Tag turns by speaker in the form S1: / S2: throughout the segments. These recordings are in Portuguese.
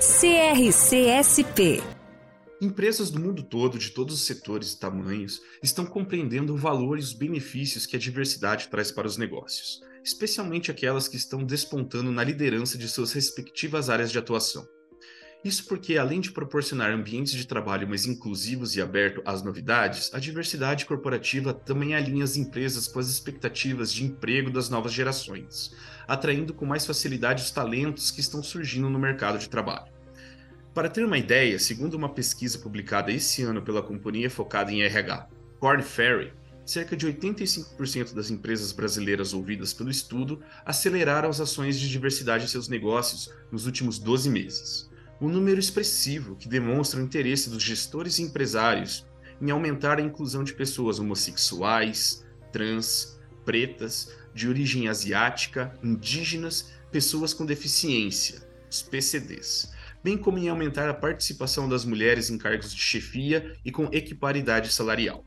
S1: CRCSP
S2: Empresas do mundo todo, de todos os setores e tamanhos, estão compreendendo o valor e os benefícios que a diversidade traz para os negócios, especialmente aquelas que estão despontando na liderança de suas respectivas áreas de atuação. Isso porque, além de proporcionar ambientes de trabalho mais inclusivos e abertos às novidades, a diversidade corporativa também alinha as empresas com as expectativas de emprego das novas gerações, atraindo com mais facilidade os talentos que estão surgindo no mercado de trabalho. Para ter uma ideia, segundo uma pesquisa publicada esse ano pela companhia focada em RH, Corn Ferry, cerca de 85% das empresas brasileiras ouvidas pelo estudo aceleraram as ações de diversidade em seus negócios nos últimos 12 meses. Um número expressivo que demonstra o interesse dos gestores e empresários em aumentar a inclusão de pessoas homossexuais, trans, pretas, de origem asiática, indígenas, pessoas com deficiência, os PCDs, bem como em aumentar a participação das mulheres em cargos de chefia e com equiparidade salarial.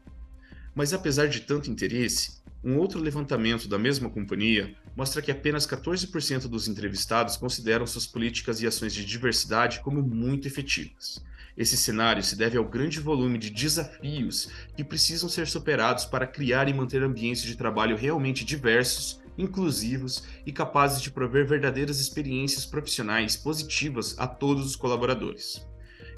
S2: Mas apesar de tanto interesse, um outro levantamento da mesma companhia mostra que apenas 14% dos entrevistados consideram suas políticas e ações de diversidade como muito efetivas. Esse cenário se deve ao grande volume de desafios que precisam ser superados para criar e manter ambientes de trabalho realmente diversos, inclusivos e capazes de prover verdadeiras experiências profissionais positivas a todos os colaboradores.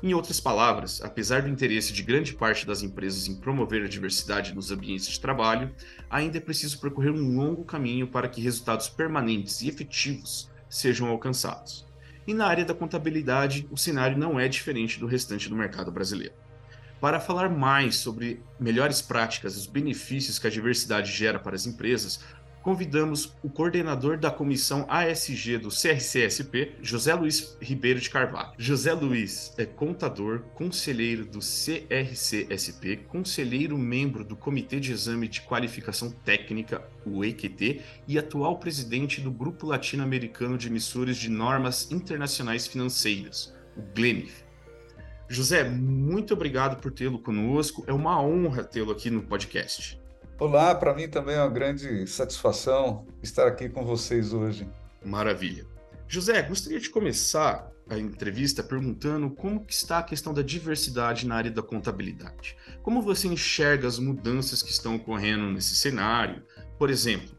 S2: Em outras palavras, apesar do interesse de grande parte das empresas em promover a diversidade nos ambientes de trabalho, ainda é preciso percorrer um longo caminho para que resultados permanentes e efetivos sejam alcançados. E na área da contabilidade, o cenário não é diferente do restante do mercado brasileiro. Para falar mais sobre melhores práticas e os benefícios que a diversidade gera para as empresas, convidamos o coordenador da comissão ASG do CRCSP, José Luiz Ribeiro de Carvalho. José Luiz é contador, conselheiro do CRCSP, conselheiro membro do Comitê de Exame de Qualificação Técnica, o EQT, e atual presidente do Grupo Latino-Americano de Emissores de Normas Internacionais Financeiras, o GLENIF. José, muito obrigado por tê-lo conosco. É uma honra tê-lo aqui no podcast.
S3: Olá, para mim também é uma grande satisfação estar aqui com vocês hoje.
S2: Maravilha. José, gostaria de começar a entrevista perguntando como que está a questão da diversidade na área da contabilidade. Como você enxerga as mudanças que estão ocorrendo nesse cenário? Por exemplo,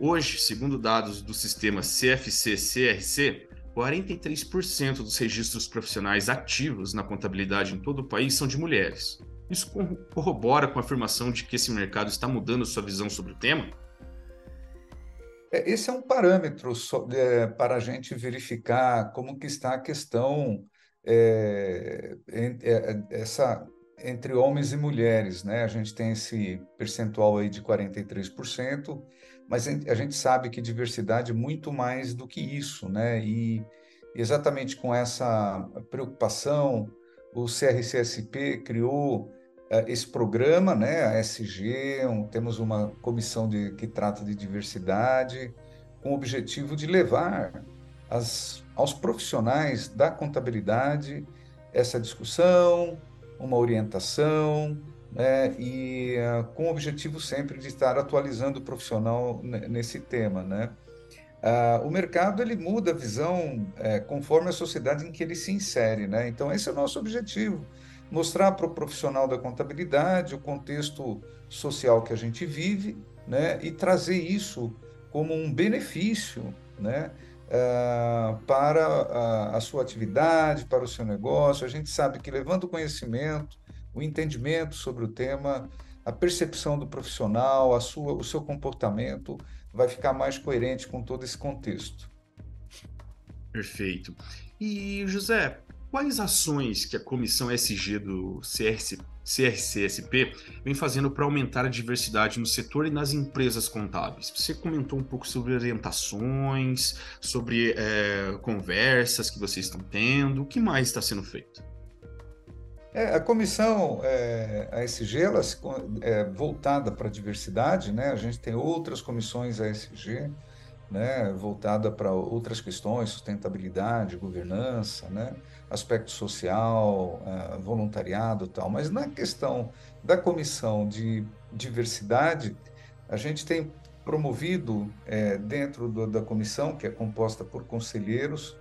S2: hoje, segundo dados do sistema CFC-CRC, 43% dos registros profissionais ativos na contabilidade em todo o país são de mulheres. Isso corrobora com a afirmação de que esse mercado está mudando sua visão sobre o tema?
S3: É, esse é um parâmetro é, para a gente verificar como que está a questão é, é, essa, entre homens e mulheres. Né? A gente tem esse percentual aí de 43%, mas a gente sabe que diversidade é muito mais do que isso. Né? E exatamente com essa preocupação, o CRCSP criou esse programa, né, a SG, um, temos uma comissão de, que trata de diversidade, com o objetivo de levar as, aos profissionais da contabilidade essa discussão, uma orientação, né, e uh, com o objetivo sempre de estar atualizando o profissional nesse tema, né? Uh, o mercado ele muda a visão é, conforme a sociedade em que ele se insere, né? Então esse é o nosso objetivo, mostrar para o profissional da contabilidade o contexto social que a gente vive, né? E trazer isso como um benefício, né? Uh, para a, a, sua atividade, para o seu negócio. A gente sabe que levando o conhecimento, o entendimento sobre o tema, a percepção do profissional, a sua, o seu comportamento vai ficar mais coerente com todo esse contexto.
S2: Perfeito. E, José, quais ações que a comissão SG do CRC, CRCSP vem fazendo para aumentar a diversidade no setor e nas empresas contábeis? Você comentou um pouco sobre orientações, sobre é, conversas que vocês estão tendo, o que mais está sendo feito?
S3: É, a comissão é, ASG ela é voltada para a diversidade, né? A gente tem outras comissões ASG, né, voltada para outras questões, sustentabilidade, governança, né, aspecto social, uh, voluntariado tal. Mas na questão da comissão de diversidade, a gente tem promovido é, dentro do, da comissão, que é composta por conselheiros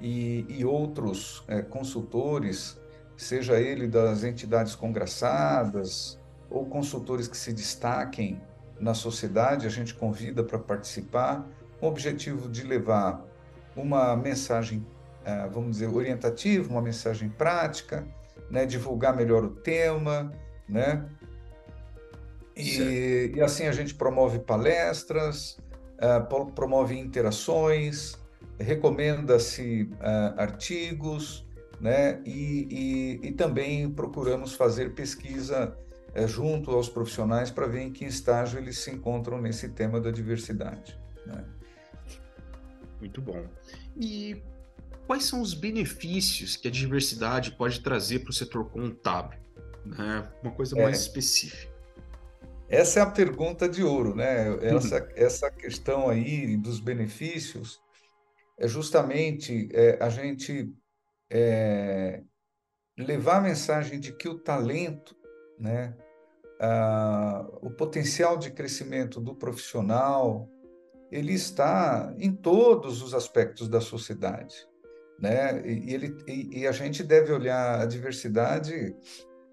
S3: e, e outros é, consultores, seja ele das entidades congraçadas ou consultores que se destaquem na sociedade, a gente convida para participar, com o objetivo de levar uma mensagem, vamos dizer, orientativa, uma mensagem prática, né, divulgar melhor o tema, né? E, e assim a gente promove palestras, uh, promove interações, recomenda-se uh, artigos, né? E, e, e também procuramos fazer pesquisa é, junto aos profissionais para ver em que estágio eles se encontram nesse tema da diversidade. Né?
S2: Muito bom. E quais são os benefícios que a diversidade pode trazer para o setor contábil? Né? Uma coisa mais é, específica.
S3: Essa é a pergunta de ouro, né? Essa, essa questão aí dos benefícios é justamente é, a gente é, levar a mensagem de que o talento né? Ah, o potencial de crescimento do profissional ele está em todos os aspectos da sociedade, né? E, ele, e, e a gente deve olhar a diversidade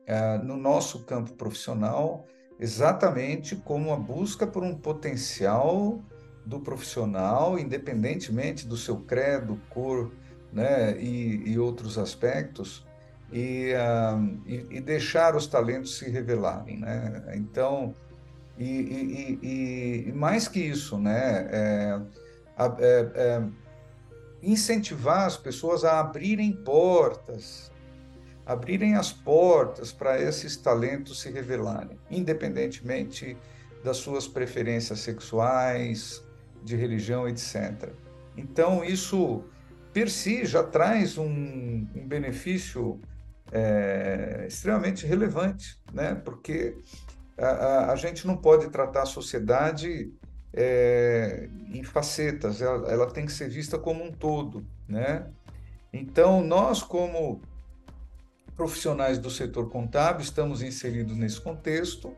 S3: ah, no nosso campo profissional exatamente como a busca por um potencial do profissional, independentemente do seu credo, cor, né, e, e outros aspectos, e, uh, e, e, deixar os talentos se revelarem, né? Então, e, e mais que isso, né? É, incentivar as pessoas a abrirem portas, abrirem as portas para esses talentos se revelarem, independentemente das suas preferências sexuais, de religião, etc. Então, isso per si já traz um, um benefício é, extremamente relevante, né? porque a, a, a, gente não pode tratar a sociedade é, em facetas, ela, ela, tem que ser vista como um todo. Né? Então, nós, como profissionais do setor contábil, estamos inseridos nesse contexto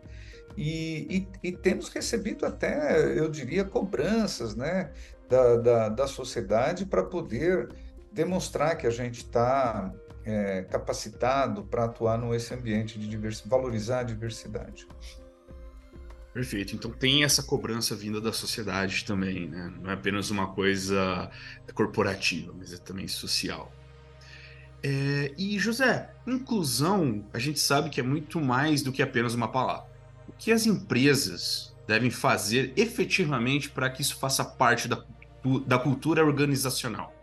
S3: e, e, e temos recebido até, eu diria, cobranças né? da, da, da sociedade para poder demonstrar que a gente está é, capacitado para atuar nesse ambiente de diversidade, valorizar a diversidade.
S2: Perfeito. Então tem essa cobrança vinda da sociedade também, né? Não é apenas uma coisa corporativa, mas é também social. É, e José, inclusão, a gente sabe que é muito mais do que apenas uma palavra. O que as empresas devem fazer efetivamente para que isso faça parte da, da cultura organizacional?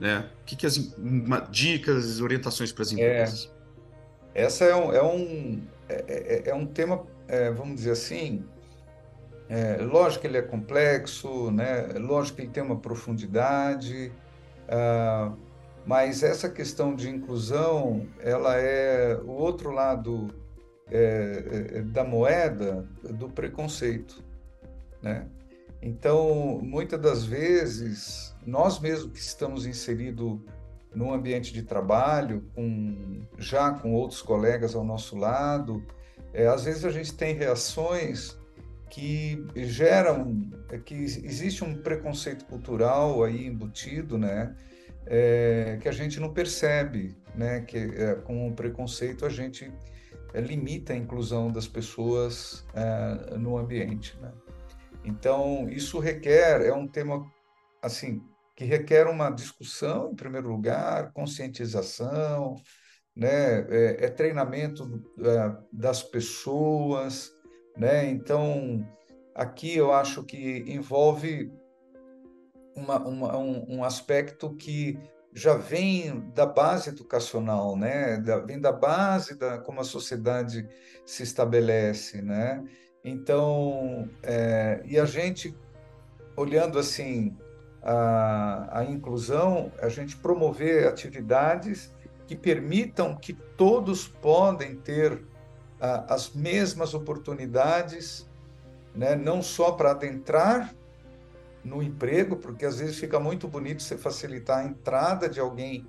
S2: Né? O que, que as uma, dicas, orientações para as é. empresas?
S3: É, essa é um, é um, é, é, é um tema, é, vamos dizer assim, é, lógico que ele é complexo, né? lógico que ele tem uma profundidade, uh, mas essa questão de inclusão, ela é o outro lado é, da moeda do preconceito, né? Então, muitas das vezes, nós mesmos que estamos inseridos no ambiente de trabalho, com, já com outros colegas ao nosso lado, é, às vezes a gente tem reações que geram, é, que existe um preconceito cultural aí embutido, né? É, que a gente não percebe, né? Que é, com o preconceito a gente é, limita a inclusão das pessoas é, no ambiente, né? Então, isso requer, é um tema, assim, que requer uma discussão, em primeiro lugar, conscientização, né? é, é treinamento é, das pessoas, né? Então, aqui eu acho que envolve uma, uma, um, um aspecto que já vem da base educacional, né? Da, vem da base da como a sociedade se estabelece, né? Então, é, e a gente olhando assim a, a inclusão, a gente promover atividades que permitam que todos podem ter a, as mesmas oportunidades, né? não só para adentrar no emprego, porque às vezes fica muito bonito você facilitar a entrada de alguém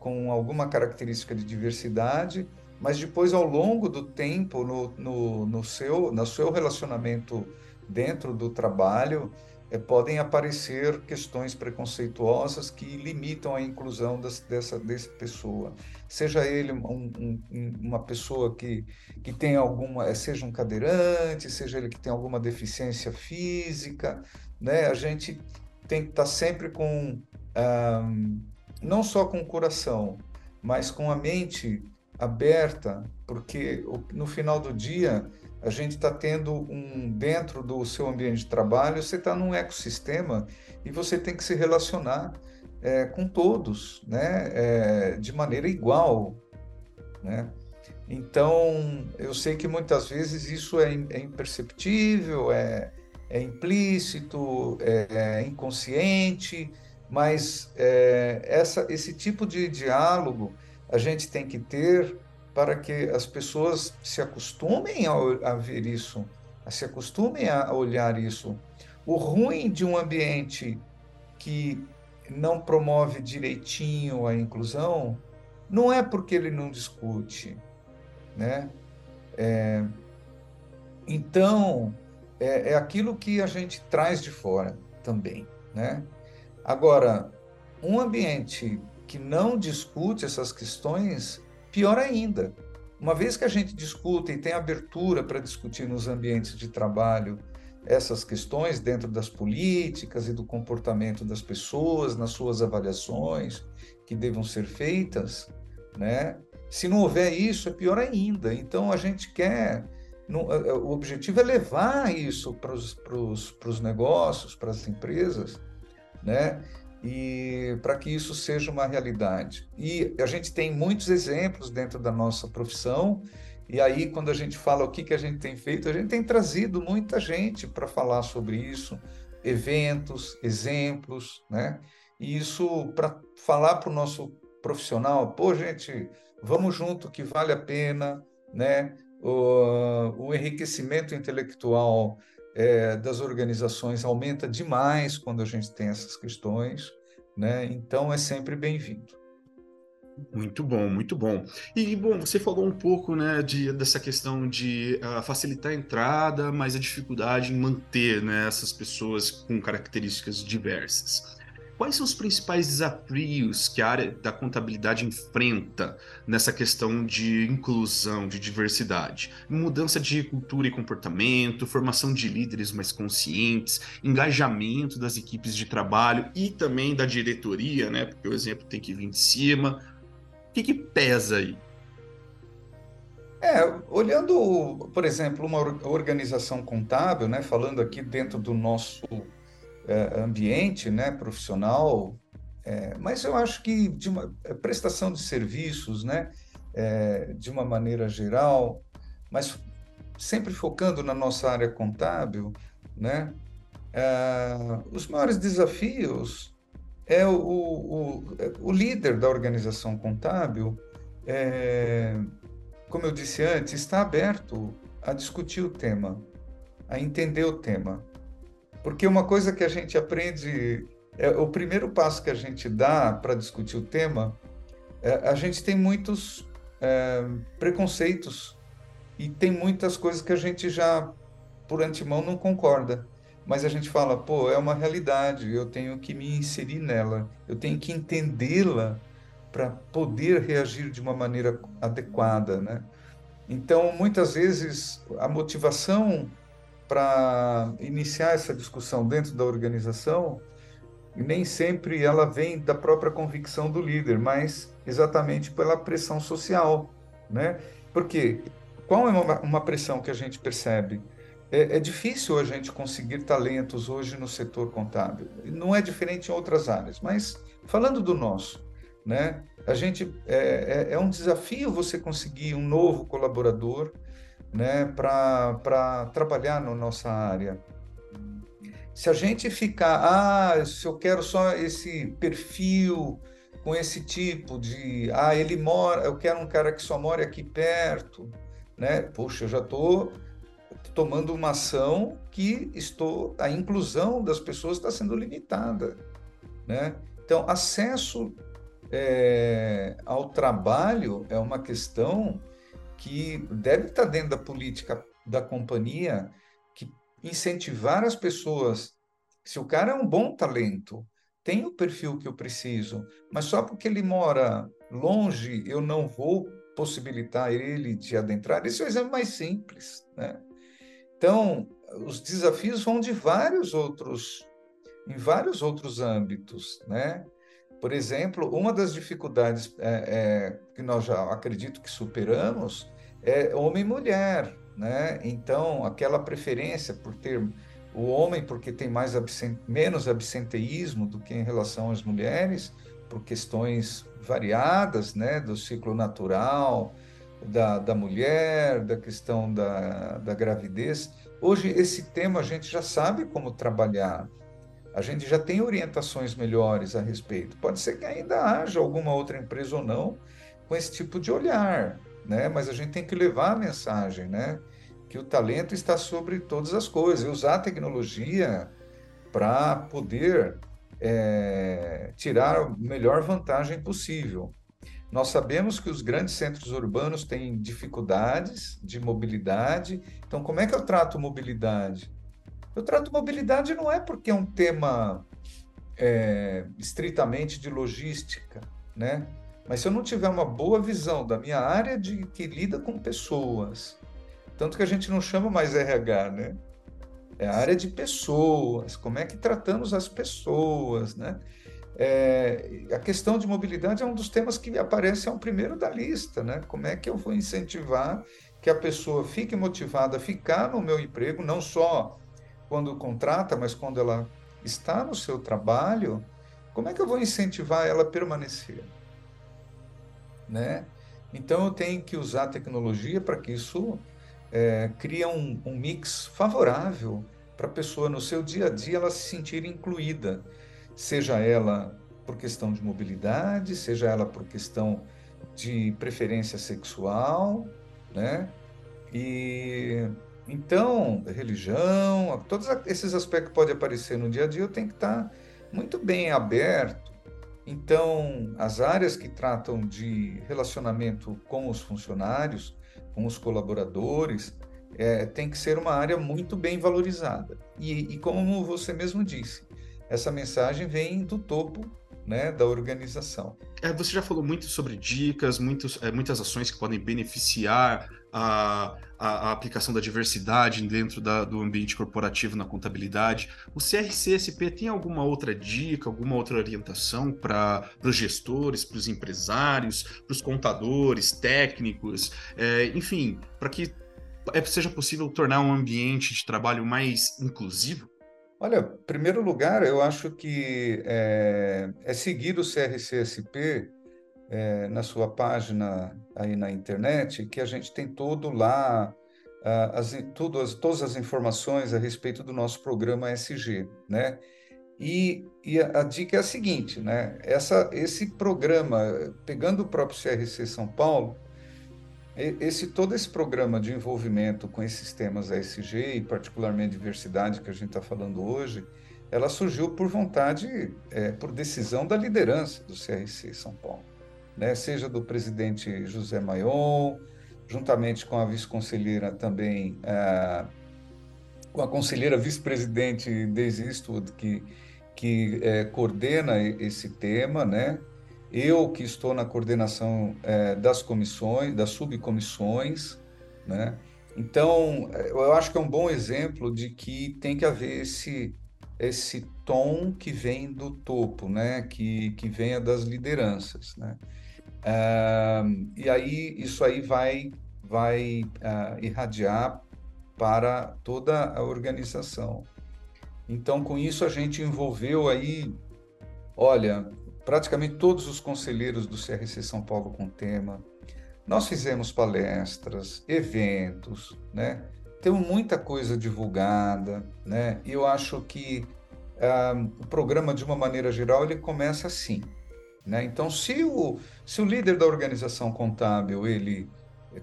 S3: com alguma característica de diversidade, mas depois, ao longo do tempo, no, no, no, seu, no seu relacionamento dentro do trabalho, é, podem aparecer questões preconceituosas que limitam a inclusão das, dessa, dessa pessoa. Seja ele um, um, uma pessoa que, que tem alguma, eh, seja um cadeirante, seja ele que tem alguma deficiência física, né? A gente tem que estar sempre com, não só com o coração, mas com a mente aberta, porque no final do dia a gente está tendo um dentro do seu ambiente de trabalho, você está num ecossistema e você tem que se relacionar é, com todos, né, é, de maneira igual, né. Então eu sei que muitas vezes isso é, é imperceptível, é, é implícito, é, é inconsciente, mas é, essa, esse tipo de diálogo a gente tem que ter para que as pessoas se acostumem a, a ver isso, a se acostumem a olhar isso. O ruim de um ambiente que não promove direitinho a inclusão não é porque ele não discute, né? É, então é, é aquilo que a gente traz de fora também, né? Agora, um ambiente que não discute essas questões Pior ainda, uma vez que a gente discute e tem abertura para discutir nos ambientes de trabalho essas questões dentro das políticas e do comportamento das pessoas, nas suas avaliações que devam ser feitas, né? Se não houver isso, é pior ainda. Então, a gente quer. O objetivo é levar isso para os negócios, para as empresas, né? E para que isso seja uma realidade. E a gente tem muitos exemplos dentro da nossa profissão, e aí quando a gente fala o que, que a gente tem feito, a gente tem trazido muita gente para falar sobre isso, eventos, exemplos, né? E isso para falar para o nosso profissional, pô, gente, vamos junto que vale a pena, né? O, o enriquecimento intelectual é, das organizações aumenta demais quando a gente tem essas questões, né? Então é sempre bem-vindo.
S2: Muito bom, muito bom. E bom, você falou um pouco, né, de, dessa questão de uh, facilitar a entrada, mas a dificuldade em manter, né, essas pessoas com características diversas. Quais são os principais desafios que a área da contabilidade enfrenta nessa questão de inclusão, de diversidade? Mudança de cultura e comportamento, formação de líderes mais conscientes, engajamento das equipes de trabalho e também da diretoria, né? Porque o exemplo tem que vir de cima. O que, que pesa aí?
S3: É, olhando, por exemplo, uma organização contábil, né, falando aqui dentro do nosso é, ambiente né, profissional, é, mas eu acho que de uma é, prestação de serviços, né, é, de uma maneira geral, mas sempre focando na nossa área contábil, né, é, os maiores desafios é o, o, o, líder da organização contábil, como eu disse antes, está aberto a discutir o tema, a entender o tema. Porque uma coisa que a gente aprende, é, o primeiro passo que a gente dá para discutir o tema, é, a gente tem muitos é, preconceitos e tem muitas coisas que a gente já, por antemão, não concorda. Mas a gente fala, pô, é uma realidade, eu tenho que me inserir nela, eu tenho que entendê-la para poder reagir de uma maneira adequada, né? Então, muitas vezes, a motivação para iniciar essa discussão dentro da organização, nem sempre ela vem da própria convicção do líder, mas exatamente pela pressão social, né? Porque qual é uma, pressão que a gente percebe? É, é, difícil a gente conseguir talentos hoje no setor contábil. Não é diferente em outras áreas, mas falando do nosso, né? A gente é, é, é um desafio você conseguir um novo colaborador, né, para trabalhar na nossa área. Se a gente ficar, ah, se eu quero só esse perfil com esse tipo de, ah, ele mora, eu quero um cara que só mora aqui perto, né? Poxa, eu já estou tomando uma ação que estou, a inclusão das pessoas está sendo limitada, né? Então, acesso é, ao trabalho é uma questão que deve estar dentro da política da companhia, que incentivar as pessoas. Se o cara é um bom talento, tem o perfil que eu preciso, mas só porque ele mora longe, eu não vou possibilitar ele de adentrar. Esse é o exemplo mais simples, né? Então, os desafios vão de vários outros, em vários outros âmbitos, né? Por exemplo, uma das dificuldades é, é, que nós já acredito que superamos é homem e mulher, né? Então, aquela preferência por ter o homem porque tem mais menos absenteísmo do que em relação às mulheres, por questões variadas, né, do ciclo natural da, da mulher, da questão da, da gravidez. Hoje, esse tema a gente já sabe como trabalhar, a gente já tem orientações melhores a respeito. Pode ser que ainda haja alguma outra empresa ou não com esse tipo de olhar, né? Mas a gente tem que levar a mensagem, né? Que o talento está sobre todas as coisas e usar a tecnologia para poder é, tirar a melhor vantagem possível. Nós sabemos que os grandes centros urbanos têm dificuldades de mobilidade. Então, como é que eu trato mobilidade? Eu trato mobilidade não é porque é um tema é, estritamente de logística, né? Mas se eu não tiver uma boa visão da minha área de que lida com pessoas, tanto que a gente não chama mais RH, né? É a área de pessoas, como é que tratamos as pessoas, né? É, a questão de mobilidade é um dos temas que aparece ao primeiro da lista, né? Como é que eu vou incentivar que a pessoa fique motivada a ficar no meu emprego, não só quando contrata, mas quando ela está no seu trabalho, como é que eu vou incentivar ela a permanecer? Né? Então eu tenho que usar a tecnologia para que isso é, crie um, um mix favorável para a pessoa no seu dia a dia ela se sentir incluída, seja ela por questão de mobilidade, seja ela por questão de preferência sexual, né? E então, religião, todos esses aspectos podem aparecer no dia a dia, eu tenho que estar muito bem aberto. Então, as áreas que tratam de relacionamento com os funcionários, com os colaboradores, é, tem que ser uma área muito bem valorizada. E, e como você mesmo disse, essa mensagem vem do topo né, da organização.
S2: É, você já falou muito sobre dicas, muitos, é, muitas ações que podem beneficiar a, a, a aplicação da diversidade dentro da, do ambiente corporativo na contabilidade. O CRCSP tem alguma outra dica, alguma outra orientação para os gestores, para os empresários, para os contadores, técnicos, é, enfim, para que é, seja possível tornar um ambiente de trabalho mais inclusivo?
S3: Olha, em primeiro lugar, eu acho que é, é seguir o CRCSP é, na sua página aí na internet, que a gente tem todo lá, as, tudo, as, todas as informações a respeito do nosso programa SG, né? E, e a, a, dica é a seguinte, né? Essa, esse programa, pegando o próprio CRC São Paulo, esse todo esse programa de envolvimento com esses temas ASG e particularmente diversidade que a gente está falando hoje, ela surgiu por vontade, é, por decisão da liderança do CRC São Paulo, né? Seja do presidente José Maion, juntamente com a vice-conselheira também, é, com a conselheira vice-presidente Daisy Eastwood, que que é, coordena esse tema, né? eu que estou na coordenação é, das comissões, das subcomissões, né? Então, é, eu acho que é um bom exemplo de que tem que haver esse esse tom que vem do topo, né? Que que venha das lideranças, né? Ah, e aí isso aí vai vai uh, irradiar para toda a organização. Então, com isso a gente envolveu aí, olha, praticamente todos os conselheiros do CRC São Paulo com tema. Nós fizemos palestras, eventos, né? Temos muita coisa divulgada, né? Eu acho que uh, o programa, de uma maneira geral, ele começa assim, né? Então, se o, se o líder da organização contábil ele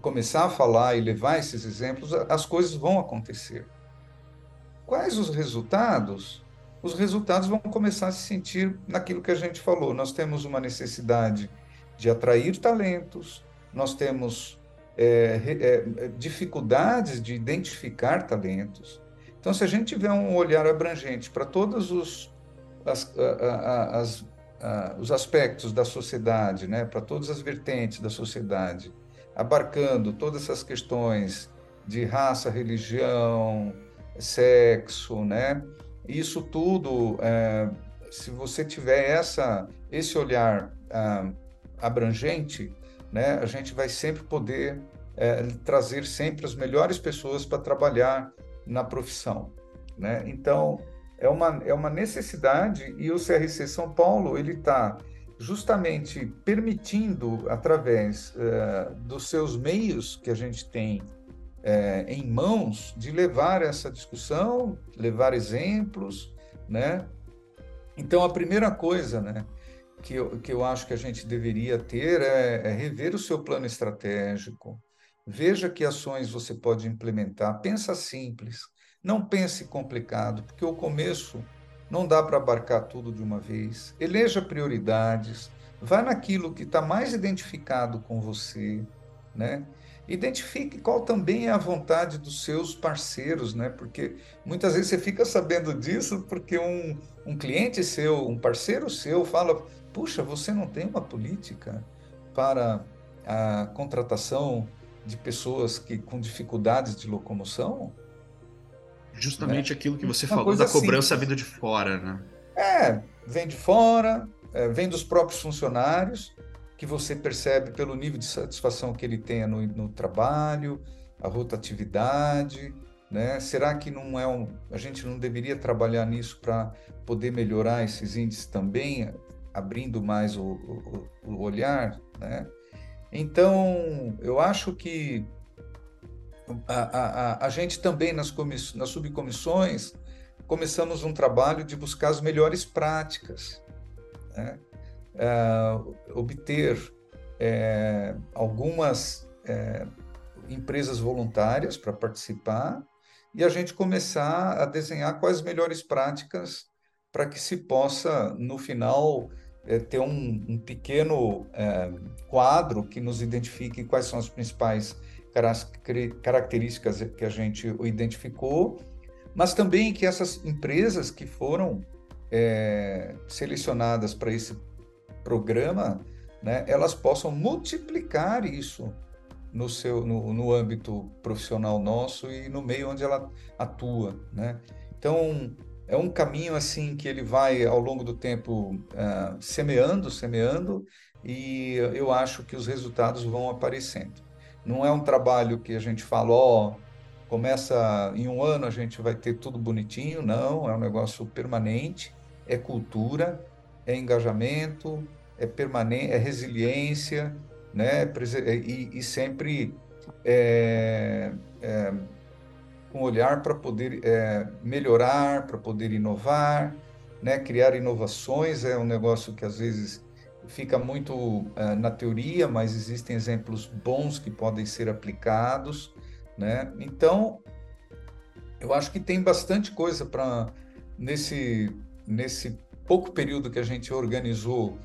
S3: começar a falar e levar esses exemplos, as coisas vão acontecer. Quais os resultados? Os resultados vão começar a se sentir naquilo que a gente falou. Nós temos uma necessidade de atrair talentos, nós temos é, é, dificuldades de identificar talentos. Então, se a gente tiver um olhar abrangente para todos os, as, as, os aspectos da sociedade, né, para todas as vertentes da sociedade, abarcando todas essas questões de raça, religião, sexo, né? Isso tudo, é, se você tiver essa, esse olhar ah, abrangente, né, a gente vai sempre poder é, trazer sempre as melhores pessoas para trabalhar na profissão, né? Então é uma é uma necessidade e o CRC São Paulo ele está justamente permitindo através é, dos seus meios que a gente tem é, em mãos de levar essa discussão, levar exemplos, né? Então a primeira coisa, né? que eu, que eu acho que a gente deveria ter é, é rever o seu plano estratégico, veja que ações você pode implementar, pensa simples, não pense complicado, porque o começo não dá para abarcar tudo de uma vez. Eleja prioridades, vá naquilo que está mais identificado com você, né? Identifique qual também é a vontade dos seus parceiros, né? Porque muitas vezes você fica sabendo disso porque um, um cliente seu, um parceiro seu fala: puxa, você não tem uma política para a contratação de pessoas que com dificuldades de locomoção?
S2: Justamente né? aquilo que você uma falou da cobrança simples. vindo de fora, né?
S3: É, vem de fora, é, vem dos próprios funcionários, que você percebe pelo nível de satisfação que ele tenha no, no trabalho, a rotatividade, né? Será que não é um, a gente não deveria trabalhar nisso para poder melhorar esses índices também, abrindo mais o, o, o olhar, né? Então, eu acho que a, a, a gente também nas, comiss, nas subcomissões começamos um trabalho de buscar as melhores práticas, né? é, obter é, algumas é, empresas voluntárias para participar e a gente começar a desenhar quais melhores práticas para que se possa, no final, é, ter um, um pequeno é, quadro que nos identifique quais são as principais características que a gente identificou, mas também que essas empresas que foram é, selecionadas para esse programa, né, elas possam multiplicar isso no seu no, no âmbito profissional nosso e no meio onde ela atua, né? Então é um caminho assim que ele vai ao longo do tempo uh, semeando, semeando, e eu acho que os resultados vão aparecendo. Não é um trabalho que a gente fala, ó, oh, começa em um ano a gente vai ter tudo bonitinho, não, é um negócio permanente, é cultura, é engajamento, é permanente, é resiliência, né, e, e sempre é, é, com olhar para poder é, melhorar, para poder inovar, né? criar inovações é um negócio que às vezes fica muito é, na teoria, mas existem exemplos bons que podem ser aplicados, né? Então, eu acho que tem bastante coisa para nesse nesse pouco período que a gente organizou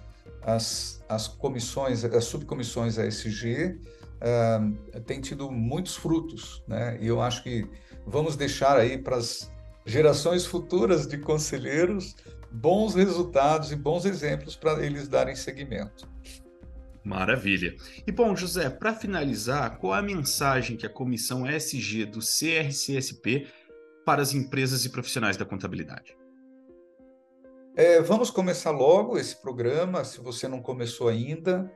S3: as, as comissões, as subcomissões ASG, uh, tem tido muitos frutos, né? E eu acho que vamos deixar aí para as gerações futuras de conselheiros bons resultados e bons exemplos para eles darem seguimento.
S2: Maravilha. E bom, José, para finalizar, qual a mensagem que a comissão ESG do CRCSP para as empresas e profissionais da contabilidade?
S3: É, vamos começar logo esse programa, se você não começou ainda.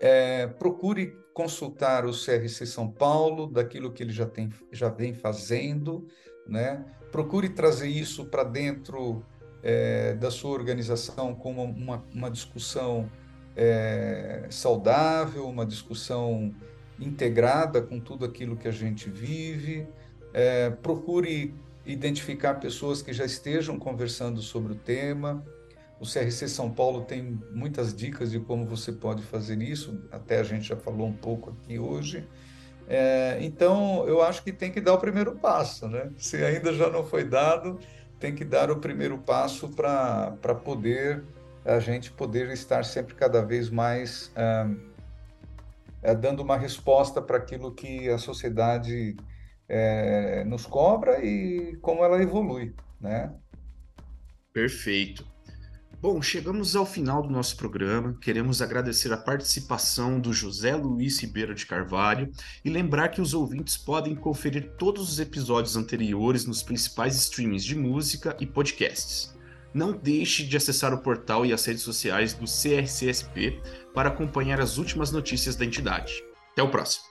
S3: É, procure consultar o CRC São Paulo, daquilo que ele já, tem, já vem fazendo, né? procure trazer isso para dentro é, da sua organização como uma, uma discussão é, saudável, uma discussão integrada com tudo aquilo que a gente vive. É, procure identificar pessoas que já estejam conversando sobre o tema. O CRC São Paulo tem muitas dicas de como você pode fazer isso, até a gente já falou um pouco aqui hoje. É, então, eu acho que tem que dar o primeiro passo, né? Se ainda já não foi dado, tem que dar o primeiro passo para poder a gente poder estar sempre cada vez mais é, é, dando uma resposta para aquilo que a sociedade é, nos cobra e como ela evolui, né?
S2: Perfeito. Bom, chegamos ao final do nosso programa. Queremos agradecer a participação do José Luiz Ribeiro de Carvalho e lembrar que os ouvintes podem conferir todos os episódios anteriores nos principais streamings de música e podcasts. Não deixe de acessar o portal e as redes sociais do CRCSP para acompanhar as últimas notícias da entidade. Até o próximo!